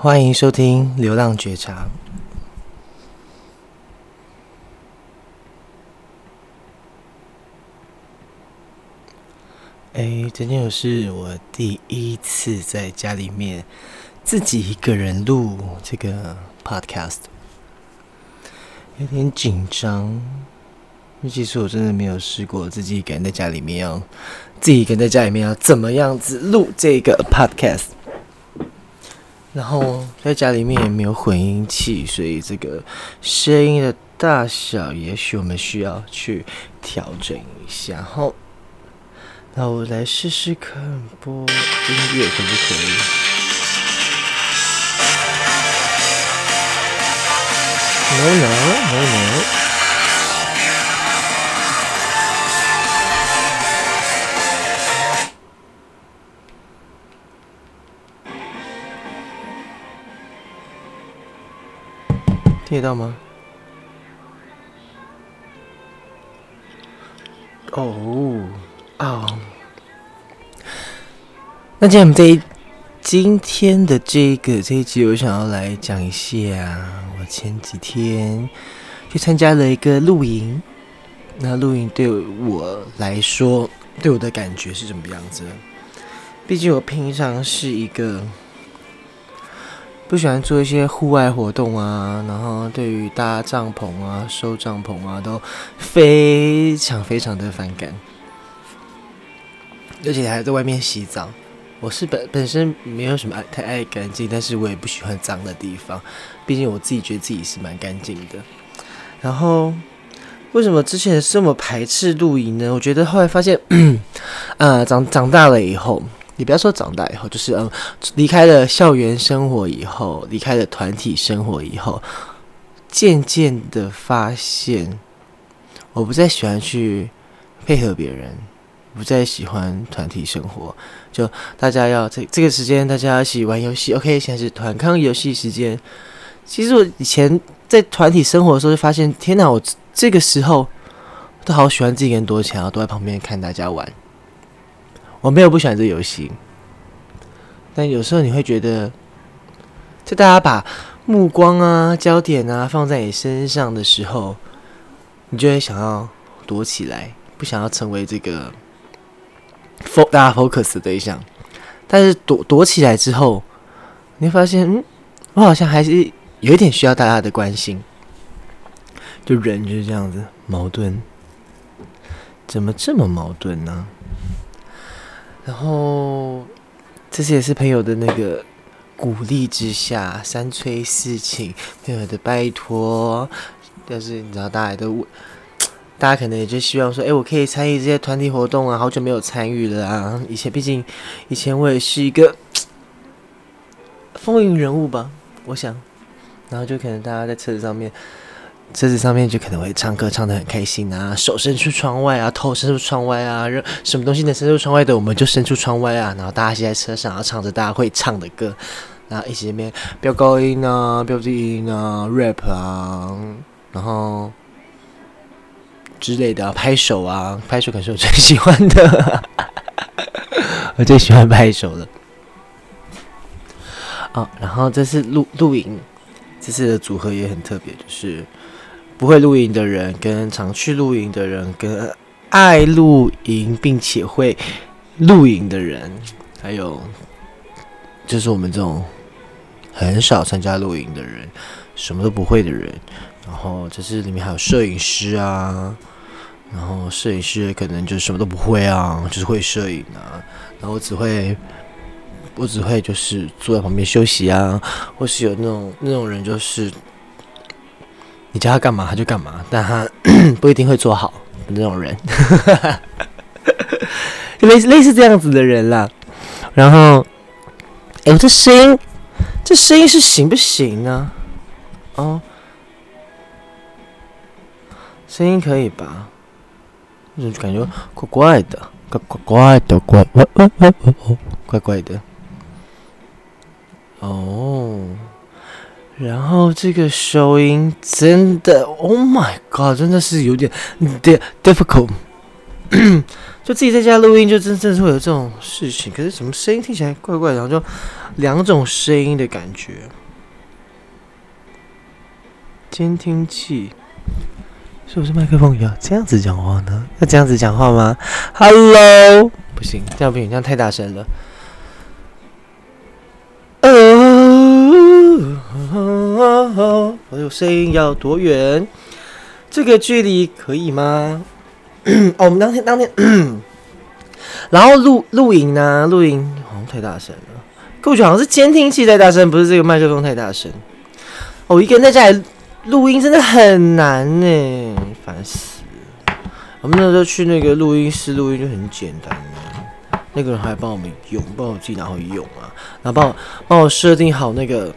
欢迎收听《流浪觉察》。哎，今天又是我第一次在家里面自己一个人录这个 podcast，有点紧张。尤其是我真的没有试过自己一个人在家里面要自己一个人在家里面要怎么样子录这个 podcast。然后在家里面也没有混音器，所以这个声音的大小，也许我们需要去调整一下。然后，那我来试试看播音乐可不可以？No no no no。听得到吗？哦，啊！那今天我们这今天的这个这一集，我想要来讲一下，我前几天去参加了一个露营。那露营对我来说，对我的感觉是什么样子？毕竟我平常是一个。不喜欢做一些户外活动啊，然后对于搭帐篷啊、收帐篷啊，都非常非常的反感，而且还在外面洗澡。我是本本身没有什么爱太爱干净，但是我也不喜欢脏的地方，毕竟我自己觉得自己是蛮干净的。然后为什么之前这么排斥露营呢？我觉得后来发现，啊，长长大了以后。你不要说长大以后，就是嗯，离开了校园生活以后，离开了团体生活以后，渐渐的发现，我不再喜欢去配合别人，不再喜欢团体生活。就大家要这这个时间，大家一起玩游戏。OK，现在是团康游戏时间。其实我以前在团体生活的时候，就发现，天哪，我这个时候都好喜欢自己一个人躲起来，然后躲在旁边看大家玩。我没有不喜欢这游戏，但有时候你会觉得，在大家把目光啊、焦点啊放在你身上的时候，你就会想要躲起来，不想要成为这个 fo 大家 focus 的对象。但是躲躲起来之后，你会发现，嗯，我好像还是有一点需要大家的关心。就人就是这样子矛盾，怎么这么矛盾呢？然后，这次也是朋友的那个鼓励之下，三催四请，朋友的拜托。但是你知道，大家都，大家可能也就希望说，哎，我可以参与这些团体活动啊，好久没有参与了啊。以前毕竟，以前我也是一个风云人物吧，我想。然后就可能大家在车子上面。车子上面就可能会唱歌，唱得很开心啊，手伸出窗外啊，头伸出窗外啊，什么东西能伸出窗外的，我们就伸出窗外啊。然后大家现在车上，然后唱着大家会唱的歌，然后一起那边飙高音啊，飙低音啊，rap 啊，然后之类的，拍手啊，拍手可是我最喜欢的，我最喜欢拍手了。哦，然后这次露露营，这次的组合也很特别，就是。不会露营的人，跟常去露营的人，跟爱露营并且会露营的人，还有就是我们这种很少参加露营的人，什么都不会的人。然后就是里面还有摄影师啊，然后摄影师可能就什么都不会啊，就是会摄影啊。然后我只会，我只会就是坐在旁边休息啊，或是有那种那种人就是。你叫他干嘛他就干嘛，但他不一定会做好的那种人，类似类似这样子的人啦。然后，哎，我这声音，这声音是行不行呢？哦，声音可以吧？就感觉怪怪的，怪怪怪的，怪怪怪怪怪怪的。哦。然后这个收音真的，Oh my God，真的是有点 difficult，就自己在家录音，就真正是会有这种事情。可是什么声音听起来怪怪的，然后就两种声音的感觉。监听器是不是麦克风要这样子讲话呢？要这样子讲话吗？Hello，不行，这样不行，这样太大声了。哦，我有声音要多远？这个距离可以吗？哦，我们当天当天，然后录录影呢？录影好像太大声了。我觉好像是监听器太大声，不是这个麦克风太大声。哦、一个人在家里录音真的很难呢，烦死了。我们那时候去那个录音室录音就很简单，那个人还帮我们用，帮我自己拿回用啊，然后帮我帮我设定好那个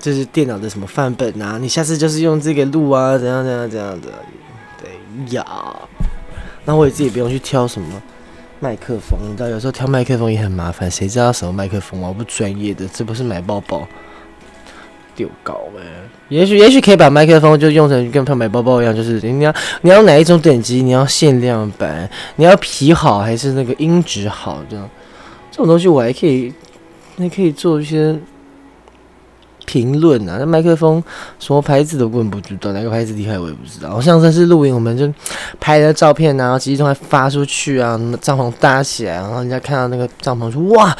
就是电脑的什么范本啊，你下次就是用这个录啊，怎样怎样怎样的，对呀。那我也自己不用去挑什么麦克风，你知道有时候挑麦克风也很麻烦，谁知道什么麦克风啊？我不专业的，这不是买包包丢搞呗。也许也许可以把麦克风就用成跟他买包包一样，就是你要你要哪一种等级，你要限量版，你要皮好还是那个音质好这样，这种东西我还可以，还可以做一些。评论啊，那麦克风什么牌子都问不知道，哪个牌子厉害我也不知道。我上次是录影，我们就拍了照片啊，然后即时通还发出去啊，帐篷搭起来，然后人家看到那个帐篷说哇，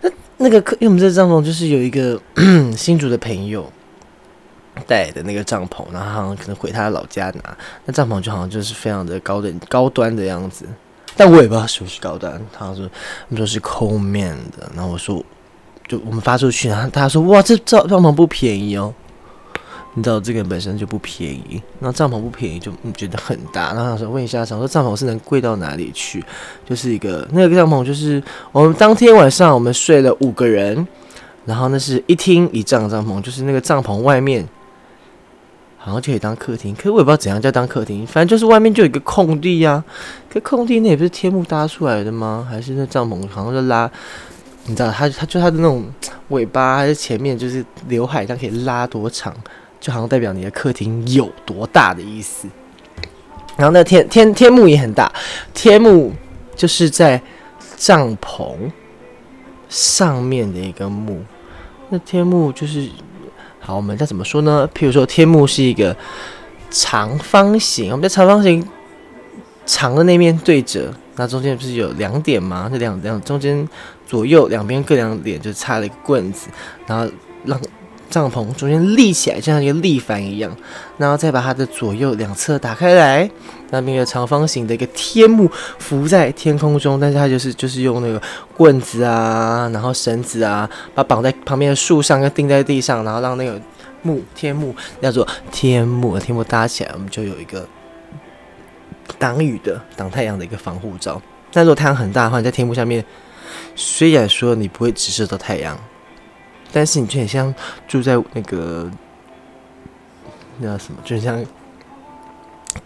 那那个因为我们这帐篷就是有一个 新竹的朋友带的那个帐篷，然后好像可能回他的老家拿，那帐篷就好像就是非常的高等高端的样子，但我也不知道是不是高端，他说他们说是 Coleman 的，然后我说。就我们发出去，然后他说：“哇，这帐帐篷不便宜哦。”你知道这个本身就不便宜，那帐篷不便宜就你觉得很大。然后想说：“问一下，想说帐篷是能贵到哪里去？”就是一个那个帐篷，就是我们当天晚上我们睡了五个人，然后那是一厅一帐帐篷，就是那个帐篷外面好像就可以当客厅，可是我也不知道怎样叫当客厅，反正就是外面就有一个空地呀、啊。可空地那也不是天幕搭出来的吗？还是那帐篷好像就拉？你知道，他他就他的那种尾巴还是前面就是刘海，它可以拉多长，就好像代表你的客厅有多大的意思。然后那天天天幕也很大，天幕就是在帐篷上面的一个幕。那天幕就是好，我们再怎么说呢？譬如说，天幕是一个长方形，我们在长方形长的那面对着。那中间不是有两点吗？这两两中间左右两边各两点，就插了一个棍子，然后让帐篷中间立起来，就像一个立帆一样。然后再把它的左右两侧打开来，那边有长方形的一个天幕浮在天空中，但是它就是就是用那个棍子啊，然后绳子啊，把绑在旁边的树上，跟钉在地上，然后让那个幕天幕叫做天幕，天幕搭起来，我们就有一个。挡雨的、挡太阳的一个防护罩。但如果太阳很大的话，在天幕下面，虽然说你不会直射到太阳，但是你就很像住在那个那什么，就像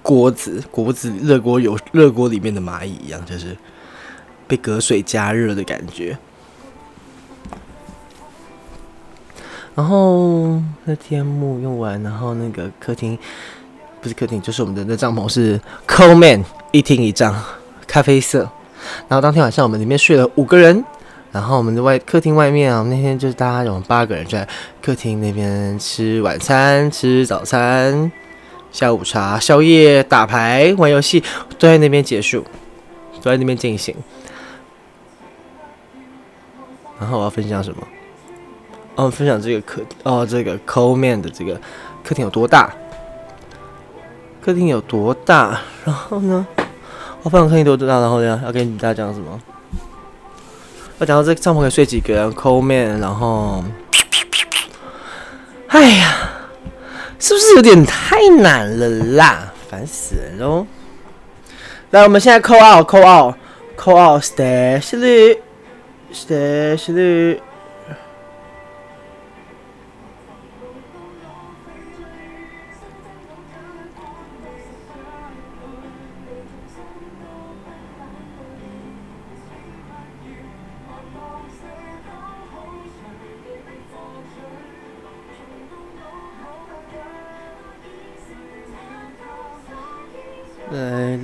锅子、锅子热锅有热锅里面的蚂蚁一样，就是被隔水加热的感觉。然后那天幕用完，然后那个客厅。不是客厅，就是我们的那帐篷是 Coleman 一厅一帐，咖啡色。然后当天晚上我们里面睡了五个人，然后我们的外客厅外面啊，我们那天就是大家有八个人在客厅那边吃晚餐、吃早餐、下午茶、宵夜、打牌、玩游戏，都在那边结束，都在那边进行。然后我要分享什么？哦，分享这个客哦，这个 Coleman 的这个客厅有多大？客厅有多大？然后呢？我放客厅多大？然后呢？要跟大家讲什么？要讲到这帐篷可以睡几个人？Coleman，然后，哎呀，是不是有点太难了啦？烦死人喽！来，我们现在 call out，call out，call out，stay，stay，stay。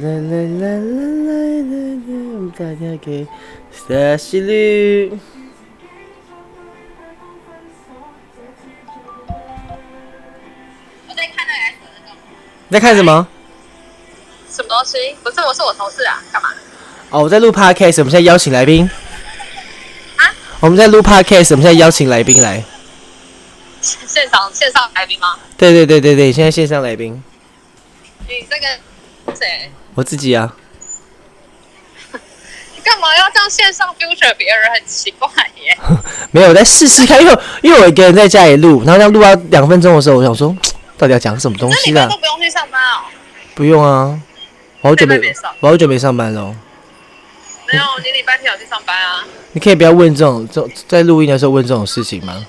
来来来来来，我们大家给沙西绿。我在看那个 S 那个。你在看什么？什么东西？不是，我是我同事啊，干嘛？哦，我在录 Podcast，我们现在邀请来宾。啊？我们在录 Podcast，我们现在邀请来宾来。现场线上来宾吗？对对对对对，现在线上来宾。你这个谁？我自己啊。你干嘛要这样线上 future 别人？很奇怪耶。没有，我在试试看，因为因为我一个人在家里录，然后要录到两分钟的时候，我想说，到底要讲什么东西啦？都不用去上班哦。不用啊。我好久没，我好久没上班了。没有，你礼拜天有去上班啊？你可以不要问这种，这在录音的时候问这种事情吗？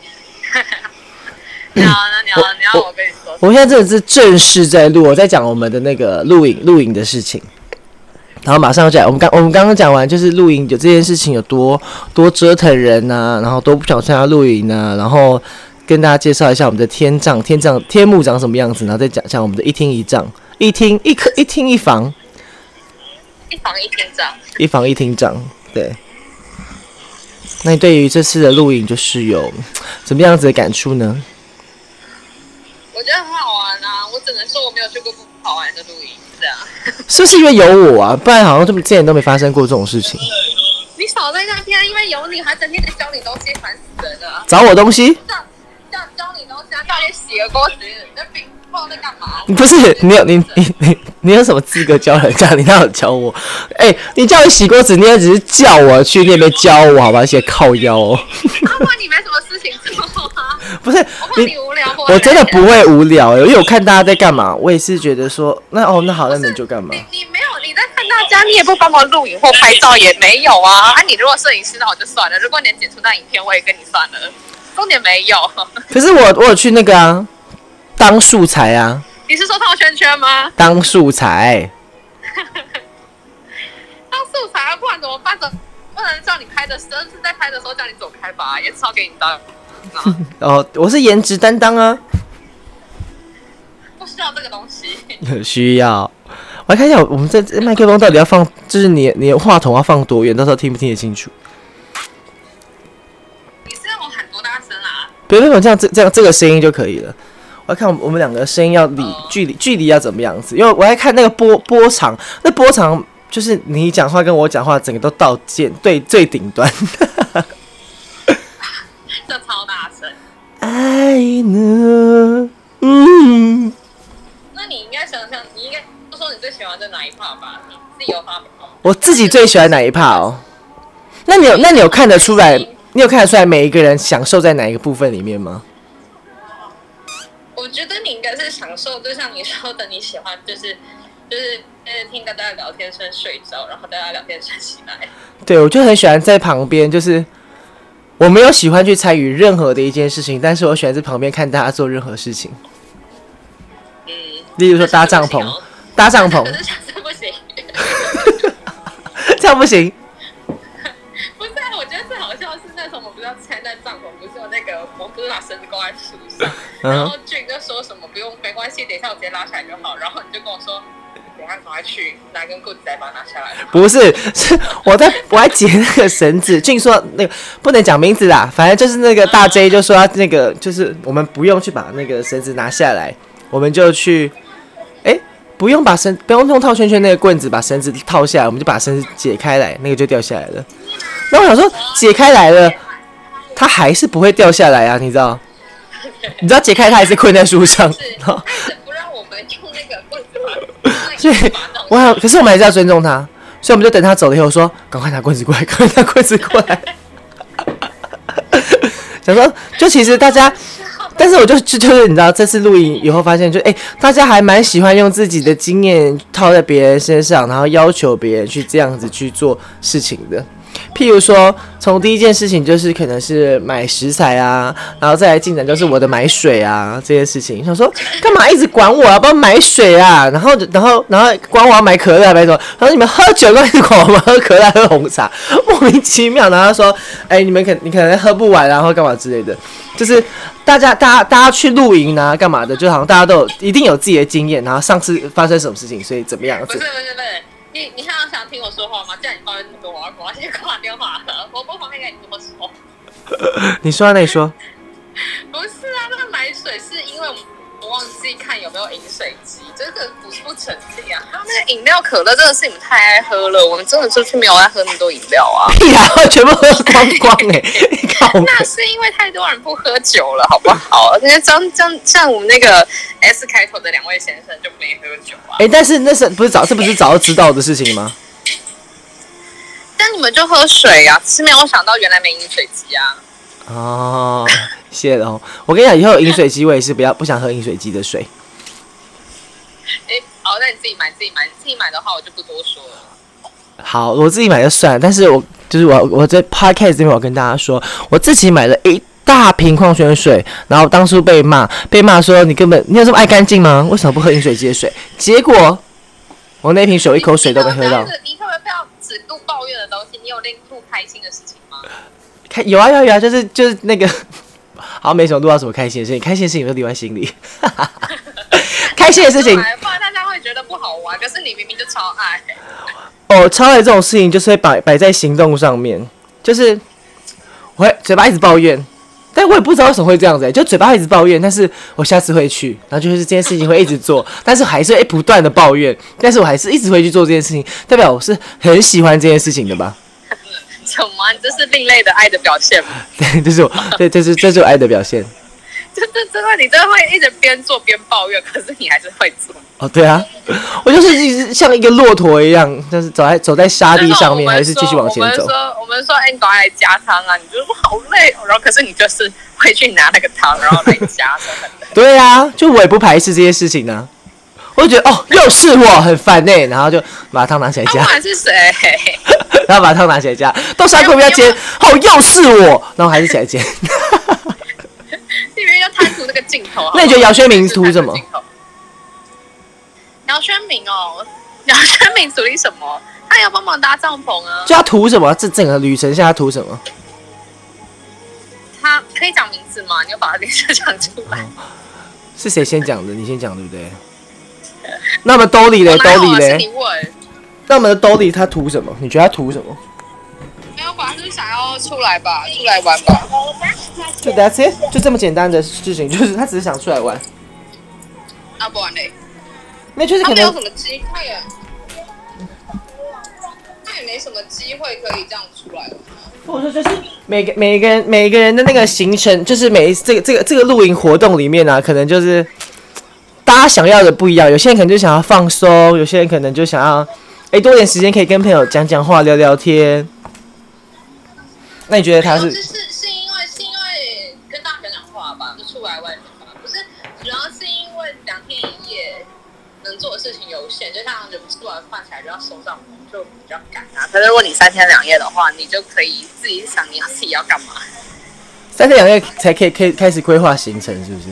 你好，那你好，你好，我跟你说，我们现在真的是正式在录，我在讲我们的那个录影录影的事情，然后马上就来，我们刚我们刚刚讲完，就是录影有这件事情有多多折腾人呐、啊，然后都不想参加录影呢，然后跟大家介绍一下我们的天帐天帐天幕长什么样子，然后再讲讲我们的一厅一帐一厅一客一厅一房。一房一厅帐，一房一厅帐，对。那你对于这次的录影，就是有怎么样子的感触呢？我觉得很好玩啊！我只能说我没有去过不好玩的露营，这样。是不是因为有我啊？不然好像这么之前都没发生过这种事情。你少在那边，因为有你，还整天在教你东西，烦死人了。找我东西？教教教你东西啊！叫你洗个锅子，那饼。在干嘛？不是你有你你你你有什么资格教人家？你哪有教我？哎、欸，你叫你洗锅子，你也只是叫我去那边教我，好吧？一些靠腰哦。阿妈，你没什么事情做啊？不是，我怕你无聊不。我真的不会无聊，因为我看大家在干嘛，我也是觉得说，那哦，那好，那你就干嘛？你你没有你在看大家，你也不帮忙录影或拍照，也没有啊。啊，你如果摄影师，那我就算了。如果你能剪出那影片，我也跟你算了。重点没有。可是我我有去那个啊。当素材啊！你是说套圈圈吗？当素材，当素材啊！不然怎么办？怎不能叫你拍的时候是在拍的时候叫你走开吧？也是要给你当。哦，我是颜值担当啊！不需要这个东西。需要。我来看一下，我们这麦克风到底要放，就是你你的话筒要放多远？到时候听不听得清楚？你是要我喊多大声啊？别别别，这样这这样这个声音就可以了。我要看我们两个声音要离距离距离要怎么样子，因为我还看那个波波长，那波长就是你讲话跟我讲话整个都到键对最顶端，呢？嗯。那你应该想想，你应该说说你最喜欢的哪一 part 吧？你自己有发表。我自己最喜欢哪一 part 哦？那你有那你有看得出来？你有看得出来每一个人享受在哪一个部分里面吗？我觉得你应该是享受，就像你说的，你喜欢就是就是呃听大家聊天声睡着，然后大家聊天声起来。对，我就很喜欢在旁边，就是我没有喜欢去参与任何的一件事情，但是我喜欢在旁边看大家做任何事情。嗯，例如说搭帐篷，搭帐篷。这样不行。这样不行。不是啊，我觉得最好笑的是那时候我们不是要拆那帐篷，不是有那个我们不是把绳子挂在树上，然后俊哥说什么不用没关系，等一下我直接拉下来就好。然后你就跟我说，赶快去拿根棍子再把它拿下来。不是，是 我在我还解那个绳子。俊说那个不能讲名字啦，反正就是那个大 J 就说他那个就是我们不用去把那个绳子拿下来，我们就去，哎，不用把绳不用用套圈圈那个棍子把绳子套下来，我们就把绳子解开来，那个就掉下来了。那我想说解开来了，它还是不会掉下来啊，你知道？你知道解开它还是困在树上，所以，我想，可是我们还是要尊重他，所以我们就等他走了以后说，赶快拿棍子过来，赶快拿棍子过来。想说，就其实大家，但是我就就就是你知道，这次录影以后发现就，就、欸、哎，大家还蛮喜欢用自己的经验套在别人身上，然后要求别人去这样子去做事情的。譬如说，从第一件事情就是可能是买食材啊，然后再来进展就是我的买水啊这件事情。想说干嘛一直管我啊？帮我买水啊？然后然后然后管我要买可乐买什么？然后你们喝酒都一直管我们喝可乐喝红茶，莫名其妙。然后他说，哎，你们可你可能喝不完，然后干嘛之类的。就是大家大家大家去露营啊，干嘛的？就好像大家都有一定有自己的经验，然后上次发生什么事情，所以怎么样？不是不是不是。你你还有想听我说话吗？叫你抱怨那么多，我要我要先挂电话了。我不方便跟你多说。你说啊，那你说。不是我忘记看有没有饮水机，这个不是不成立啊。还有那个饮料可乐，真的是你们太爱喝了。我们真的出去没有爱喝那么多饮料啊。然后全部喝光光哎、欸。那是因为太多人不喝酒了，好不好？因为像像像我们那个 S 开头的两位先生就没喝酒啊。哎、欸，但是那是不是早，这不是早就知道的事情吗？但你们就喝水呀、啊，是没有想到原来没饮水机啊。哦，谢了哦。我跟你讲，以后饮水机，我也是不要不想喝饮水机的水。哎、欸，好，那你自己买，自己买，自己买的话，我就不多说了。好，我自己买就算了，但是我。就是我我在 podcast 这边，我跟大家说，我自己买了一大瓶矿泉水，然后当初被骂，被骂说你根本你有这么爱干净吗？为什么不喝饮水机的水？结果我那瓶水一口水都没喝到。你可不可以不要只录抱怨的东西？你有录开心的事情吗？开有啊有啊有啊，就是就是那个，好像没什么录到什么开心的事情，开心的事情都留在心里。开心的事情，不然大家会觉得不好玩，可是你明明就超爱。哦，超爱这种事情就是会摆摆在行动上面，就是我会嘴巴一直抱怨，但我也不知道为什么会这样子，欸，就嘴巴一直抱怨，但是我下次会去，然后就是这件事情会一直做，但是还是会不断的抱怨，但是我还是一直会去做这件事情，代表我是很喜欢这件事情的吧？什么？这是另类的爱的表现吗？对，这是我，对，这是这是我爱的表现。就是真的，你真的会一直边做边抱怨，可是你还是会做。哦，对啊，我就是一直像一个骆驼一样，就是走在走在沙地上面，还是继续往前走。我们说，我们说，哎，你赶快来加汤啊！你觉得我好累，哦，然后可是你就是会去拿那个汤，然后来加。对啊，就我也不排斥这些事情呢，啊。我就觉得哦，又是我，很烦呢，欸，然后就把汤拿起来加。不管是谁，然后把汤拿起来加，都三口不要煎。哦，又是我，然后还是起来煎。因为要贪图那个镜头。那你觉得姚轩明图什么？姚轩明哦，姚轩明处理什么？他要帮忙搭帐篷啊。就他图什么？这整个旅程下他图什么？他可以讲名字吗？你要把他名字讲出来。哦、是谁先讲的？你先讲对不对？那么兜里嘞，兜里嘞。那么的兜里他图什么？你觉得他图什么？没有吧，就是想要出来吧，出来玩吧。就 That's it，就这么简单的事情，就是他只是想出来玩。啊不玩嘞。那就是可能。他没有什么机会啊。他也没什么机会可以这样出来玩。或者说，就是每个每个人每个人的那个行程，就是每一这个这个这个露营活动里面呢、啊，可能就是大家想要的不一样。有些人可能就想要放松，有些人可能就想要哎、欸、多点时间可以跟朋友讲讲话、聊聊天。那你觉得他是？是是因为是因为跟大家讲讲话吧，就出来外面吧。不是，主要是因为两天一夜能做的事情有限，就像你们吃完饭起来就要收帐，就比较赶啊。可是如果你三天两夜的话，你就可以自己想你自己要干嘛。三天两夜才可以可以开始规划行程，是不是？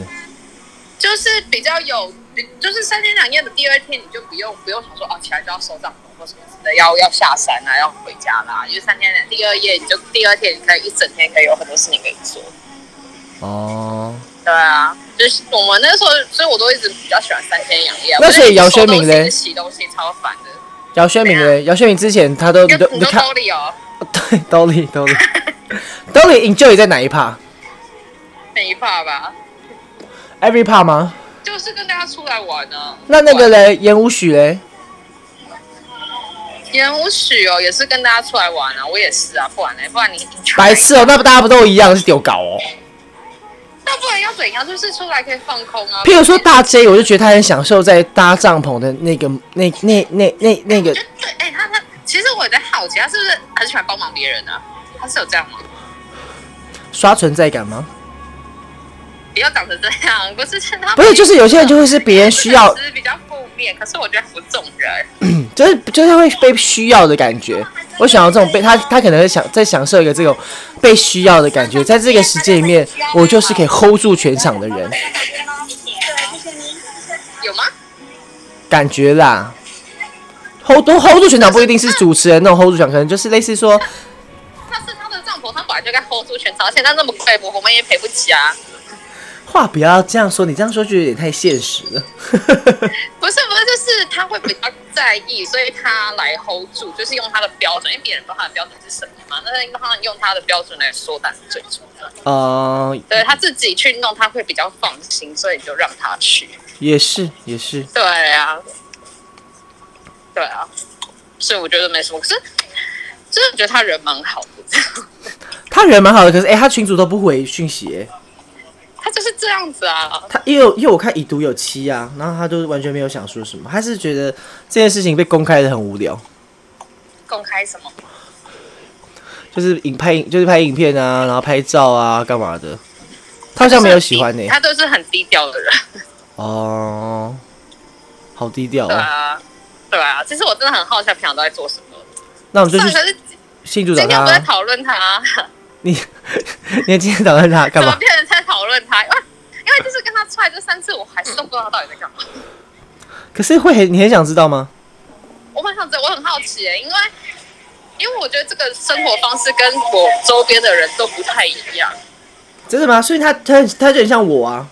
就是比较有，就是三天两夜的第二天，你就不用不用想说哦，起来就要收帐篷或。什么的要要下山啊，要回家啦。因为三天两第二夜，你就第二天你可以一整天可以有很多事情可以做。哦，对啊，就是我们那时候，所以我都一直比较喜欢三天两夜。那所以姚轩明嘞？洗东西超烦的。姚轩明嘞？姚轩明之前他都你都你都兜里哦。对，兜里兜里兜里，enjoy 在哪一趴？哪一趴吧。Every part 吗？就是跟大家出来玩呢。那那个嘞，演武许嘞？演武许哦，也是跟大家出来玩啊，我也是啊，不然嘞？不然你白痴哦，那不大家不都一样是丢搞哦？那不然要怎样？就是出来可以放空啊。譬如说大 J，我就觉得他很享受在搭帐篷的那个、那、那、那、那、那个。对，哎、欸，他他其实我在好奇，他是不是很喜欢帮忙别人啊？他是有这样吗？刷存在感吗？不要长成这样，不是他不是，就是有些人就会是别人需要，是比较负面，可是我觉得服众人，就是就是会被需要的感觉。我想要这种被他他可能会想在享受一个这种被需要的感觉，在这个时间里面，我就是可以 hold 住全场的人。有吗？感觉啦，hold 都 hold 住全场不一定是主持人那种 hold 住全场，可能就是类似说，他是他的帐篷，他本来就该 hold 住全场，而且他那么贵，我我们也赔不起啊。话不要这样说，你这样说就有点太现实了。不是不是，就是他会比较在意，所以他来 hold 住，就是用他的标准，因为别人不知道他的标准是什么嘛，那他用他的标准来说，但是最重要。哦、uh，对他自己去弄，他会比较放心，所以就让他去。也是也是。对啊，对啊，所以我觉得没什么。可是真的觉得他人蛮好的。他人蛮好的，可是哎、欸，他群主都不回讯息哎。他就是这样子啊，他因为因为我看已读有七啊，然后他都完全没有想说什么，他是觉得这件事情被公开的很无聊。公开什么？就是影拍就是拍影片啊，然后拍照啊，干嘛的？他好像没有喜欢呢、欸。他都是很低调的人。哦，好低调啊。对啊，对啊。其实我真的很好奇，他平常都在做什么。那我们就去新组长。今天不在讨论他。你 你今天讨论他干嘛？怎么变成在讨论他？因为因为就是跟他出来这三次，我还是都不知道他到底在干嘛。可是会很，你很想知道吗？我很想知道，我很好奇哎，因为因为我觉得这个生活方式跟我周边的人都不太一样。真的吗？所以他他他就很像我啊。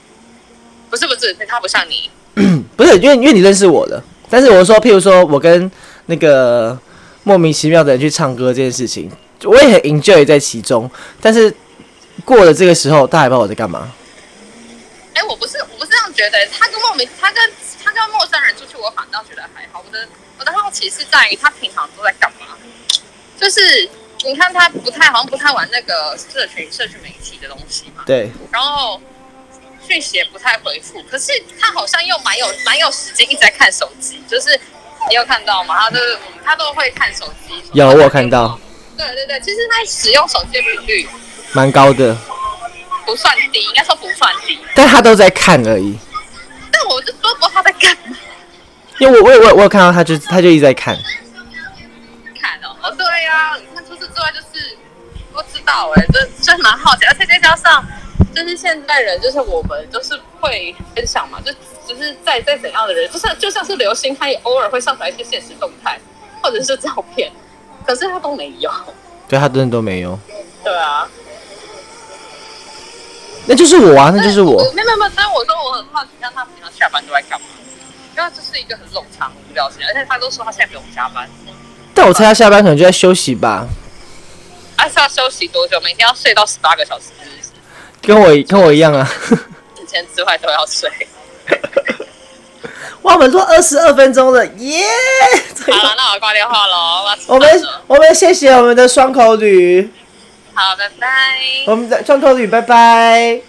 不是不是，他不像你。不是，因为因为你认识我的，但是我说，譬如说我跟那个莫名其妙的人去唱歌这件事情。我也很 enjoy 在其中，但是过了这个时候，大家还不知道我在干嘛。哎、欸，我不是，我不是这样觉得。他跟莫名，他跟他跟陌生人出去，我反倒觉得还好。我的我的好奇是在于他平常都在干嘛？就是你看他不太好像不太玩那个社群社群媒体的东西嘛。对。然后讯息也不太回复，可是他好像又蛮有蛮有时间一直在看手机。就是你有看到吗？他都是他都会看手机。有，我有看到。对对对，其实他使用手机的频率蛮高的，不算低，应该说不算低。但他都在看而已。但我就说不他在干嘛。因为我我我我有看到他就他就一直在看。看哦，哦对呀、啊，你看除此之外就是不知道哎，这真蛮好奇，而且再加上就是现代人就是我们就是会分享嘛，就只、就是在在怎样的人，就算就像是流星，他也偶尔会上传一些现实动态或者是照片。可是他都没有，对他真的都没有。对啊，那就是我啊，那就是我。没有没有，但是我说我很好奇，像他平常下班都在干嘛？因为这是一个很冗长无聊时间，而且他都说他现在不用加班。但我猜他下班可能就在休息吧。他是要休息多久？每天要睡到十八个小时，跟我跟我一样啊。之前之外都要睡。哇，我们录二十二分钟了，耶！好了，那我挂电话喽。我们我们谢谢我们的双口女。好，拜拜。我们的双口女，拜拜。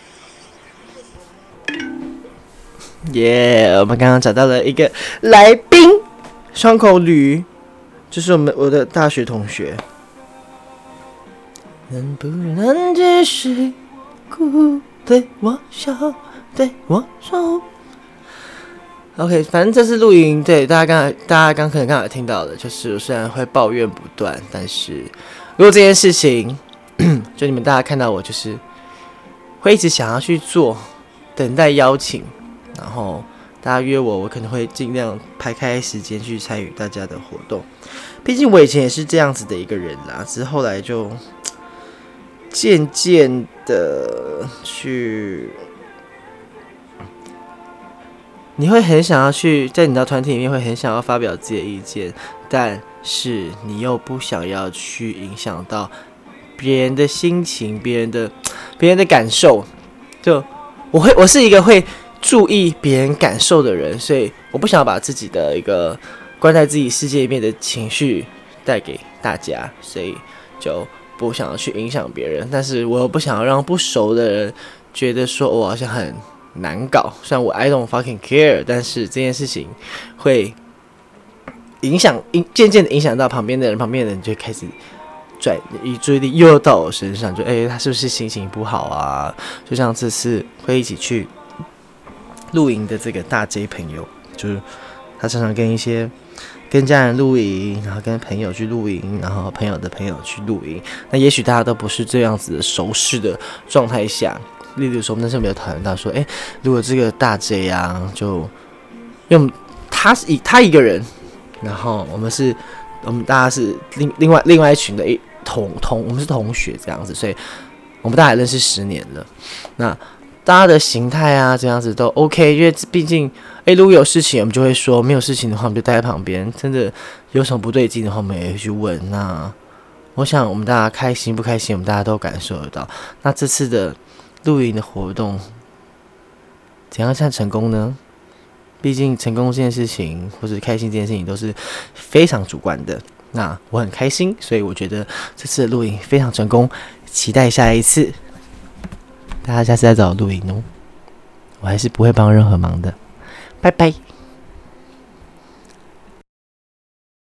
耶、yeah!！我们刚刚找到了一个来宾，双口女，就是我们我的大学同学。能不能继续哭？对我笑，对我说。OK，反正这次录音，对大家刚才，大家刚可能刚才听到的，就是虽然会抱怨不断，但是如果这件事情，就你们大家看到我，就是会一直想要去做，等待邀请，然后大家约我，我可能会尽量排开时间去参与大家的活动。毕竟我以前也是这样子的一个人啦，只是后来就渐渐的去。你会很想要去在你的团体里面，会很想要发表自己的意见，但是你又不想要去影响到别人的心情、别人的、别人的感受。就我会，我是一个会注意别人感受的人，所以我不想要把自己的一个关在自己世界里面的情绪带给大家，所以就不想要去影响别人。但是我又不想要让不熟的人觉得说我好像很。难搞，虽然我 I don't fucking care，但是这件事情会影响，影渐渐的影响到旁边的人，旁边的人就开始转移注意力又到我身上，就诶、欸，他是不是心情不好啊？就像这次会一起去露营的这个大 J 朋友，就是他常常跟一些跟家人露营，然后跟朋友去露营，然后朋友的朋友去露营。那也许大家都不是这样子的熟识的状态下，例如说，那时候没有讨论到说，诶、欸，如果这个大 J 啊，就用他是一他一个人，然后我们是。我们大家是另另外另外一群的一同同，我们是同学这样子，所以我们大概认识十年了。那大家的形态啊，这样子都 OK，因为毕竟，诶，如果有事情，我们就会说；没有事情的话，我们就待在旁边。真的有什么不对劲的话，我们也会去问。那我想，我们大家开心不开心，我们大家都感受得到。那这次的露营的活动，怎样算成功呢？毕竟成功这件事情，或者开心这件事情，都是非常主观的。那我很开心，所以我觉得这次的录影非常成功，期待下一次。大家下次再找我录影哦，我还是不会帮任何忙的。拜拜。